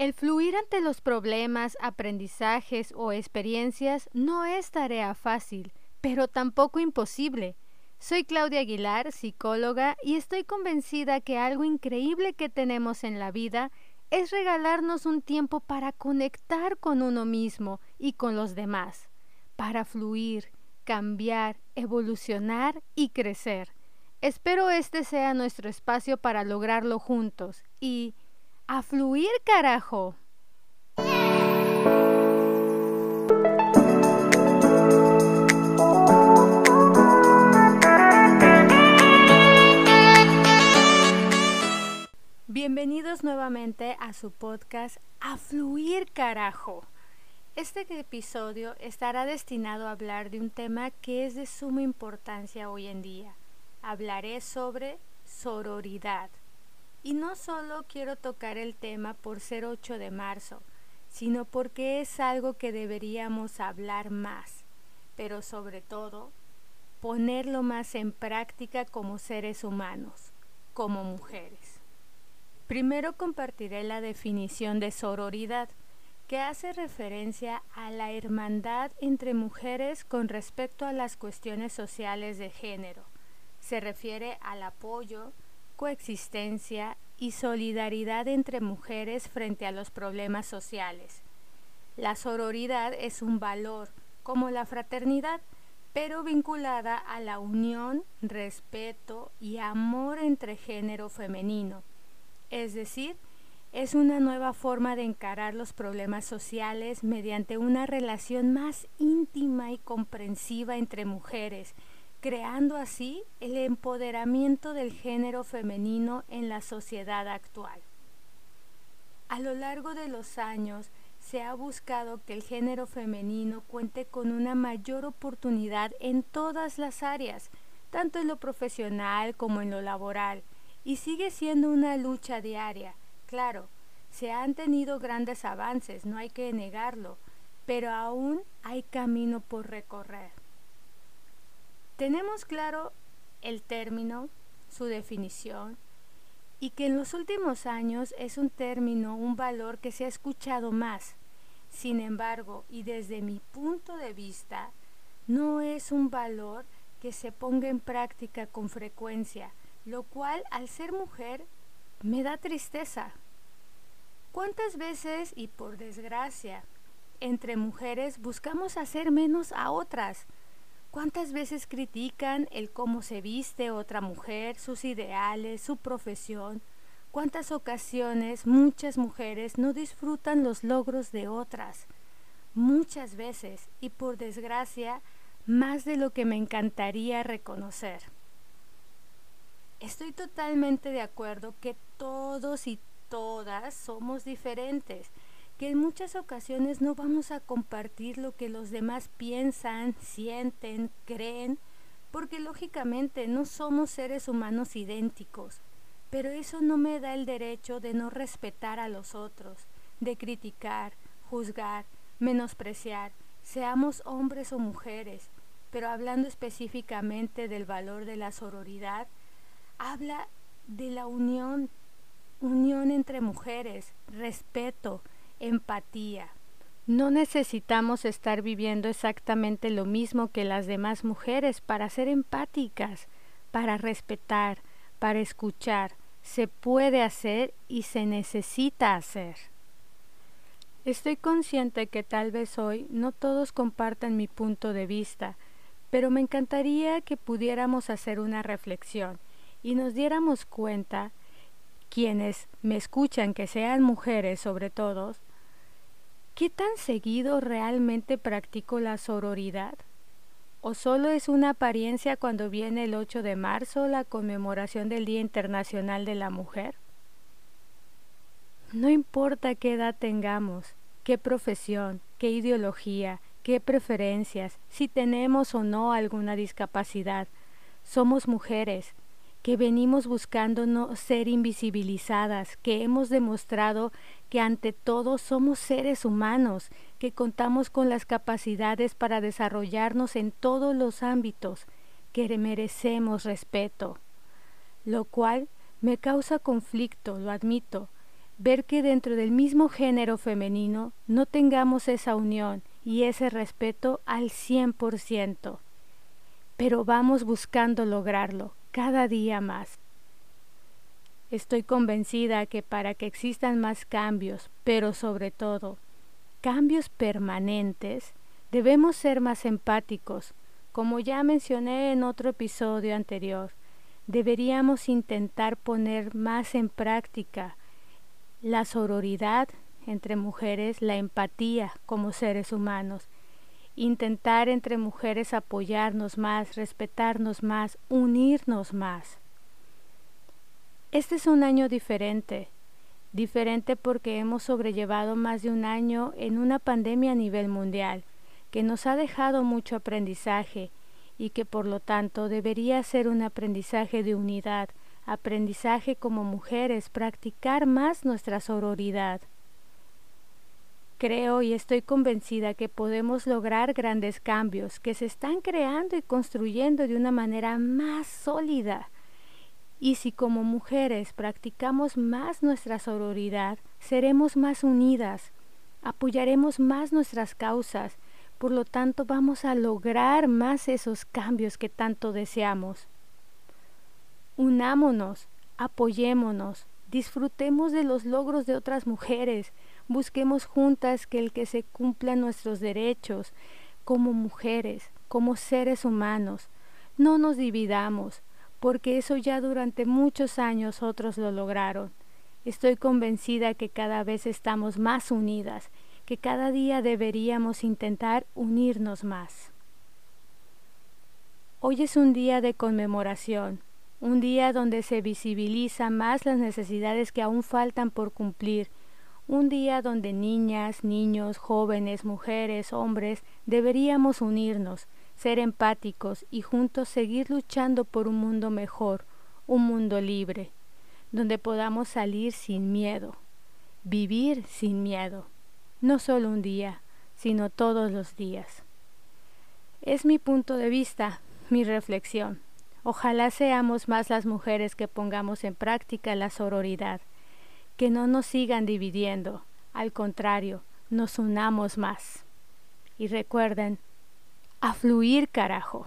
El fluir ante los problemas, aprendizajes o experiencias no es tarea fácil, pero tampoco imposible. Soy Claudia Aguilar, psicóloga, y estoy convencida que algo increíble que tenemos en la vida es regalarnos un tiempo para conectar con uno mismo y con los demás, para fluir, cambiar, evolucionar y crecer. Espero este sea nuestro espacio para lograrlo juntos y a fluir, carajo. Bienvenidos nuevamente a su podcast A Fluir Carajo. Este episodio estará destinado a hablar de un tema que es de suma importancia hoy en día. Hablaré sobre sororidad. Y no solo quiero tocar el tema por ser 8 de marzo, sino porque es algo que deberíamos hablar más, pero sobre todo ponerlo más en práctica como seres humanos, como mujeres. Primero compartiré la definición de sororidad, que hace referencia a la hermandad entre mujeres con respecto a las cuestiones sociales de género. Se refiere al apoyo, coexistencia y solidaridad entre mujeres frente a los problemas sociales. La sororidad es un valor, como la fraternidad, pero vinculada a la unión, respeto y amor entre género femenino. Es decir, es una nueva forma de encarar los problemas sociales mediante una relación más íntima y comprensiva entre mujeres, creando así el empoderamiento del género femenino en la sociedad actual. A lo largo de los años se ha buscado que el género femenino cuente con una mayor oportunidad en todas las áreas, tanto en lo profesional como en lo laboral, y sigue siendo una lucha diaria. Claro, se han tenido grandes avances, no hay que negarlo, pero aún hay camino por recorrer. Tenemos claro el término, su definición, y que en los últimos años es un término, un valor que se ha escuchado más. Sin embargo, y desde mi punto de vista, no es un valor que se ponga en práctica con frecuencia, lo cual al ser mujer me da tristeza. ¿Cuántas veces, y por desgracia, entre mujeres buscamos hacer menos a otras? ¿Cuántas veces critican el cómo se viste otra mujer, sus ideales, su profesión? ¿Cuántas ocasiones muchas mujeres no disfrutan los logros de otras? Muchas veces, y por desgracia, más de lo que me encantaría reconocer. Estoy totalmente de acuerdo que todos y todas somos diferentes que en muchas ocasiones no vamos a compartir lo que los demás piensan, sienten, creen, porque lógicamente no somos seres humanos idénticos, pero eso no me da el derecho de no respetar a los otros, de criticar, juzgar, menospreciar, seamos hombres o mujeres, pero hablando específicamente del valor de la sororidad, habla de la unión, unión entre mujeres, respeto, empatía. No necesitamos estar viviendo exactamente lo mismo que las demás mujeres para ser empáticas, para respetar, para escuchar. Se puede hacer y se necesita hacer. Estoy consciente que tal vez hoy no todos compartan mi punto de vista, pero me encantaría que pudiéramos hacer una reflexión y nos diéramos cuenta, quienes me escuchan, que sean mujeres sobre todo, ¿Qué tan seguido realmente practico la sororidad? ¿O solo es una apariencia cuando viene el 8 de marzo, la conmemoración del Día Internacional de la Mujer? No importa qué edad tengamos, qué profesión, qué ideología, qué preferencias, si tenemos o no alguna discapacidad, somos mujeres que venimos buscando no ser invisibilizadas, que hemos demostrado que ante todo somos seres humanos, que contamos con las capacidades para desarrollarnos en todos los ámbitos, que merecemos respeto, lo cual me causa conflicto, lo admito, ver que dentro del mismo género femenino no tengamos esa unión y ese respeto al 100%, pero vamos buscando lograrlo cada día más. Estoy convencida que para que existan más cambios, pero sobre todo cambios permanentes, debemos ser más empáticos. Como ya mencioné en otro episodio anterior, deberíamos intentar poner más en práctica la sororidad entre mujeres, la empatía como seres humanos, intentar entre mujeres apoyarnos más, respetarnos más, unirnos más. Este es un año diferente, diferente porque hemos sobrellevado más de un año en una pandemia a nivel mundial, que nos ha dejado mucho aprendizaje y que por lo tanto debería ser un aprendizaje de unidad, aprendizaje como mujeres, practicar más nuestra sororidad. Creo y estoy convencida que podemos lograr grandes cambios que se están creando y construyendo de una manera más sólida y si como mujeres practicamos más nuestra sororidad, seremos más unidas, apoyaremos más nuestras causas, por lo tanto vamos a lograr más esos cambios que tanto deseamos. Unámonos, apoyémonos, disfrutemos de los logros de otras mujeres, busquemos juntas que el que se cumplan nuestros derechos como mujeres, como seres humanos. No nos dividamos, porque eso ya durante muchos años otros lo lograron. Estoy convencida que cada vez estamos más unidas, que cada día deberíamos intentar unirnos más. Hoy es un día de conmemoración, un día donde se visibiliza más las necesidades que aún faltan por cumplir, un día donde niñas, niños, jóvenes, mujeres, hombres deberíamos unirnos, ser empáticos y juntos seguir luchando por un mundo mejor, un mundo libre, donde podamos salir sin miedo, vivir sin miedo, no solo un día, sino todos los días. Es mi punto de vista, mi reflexión. Ojalá seamos más las mujeres que pongamos en práctica la sororidad, que no nos sigan dividiendo, al contrario, nos unamos más. Y recuerden, a fluir, carajo.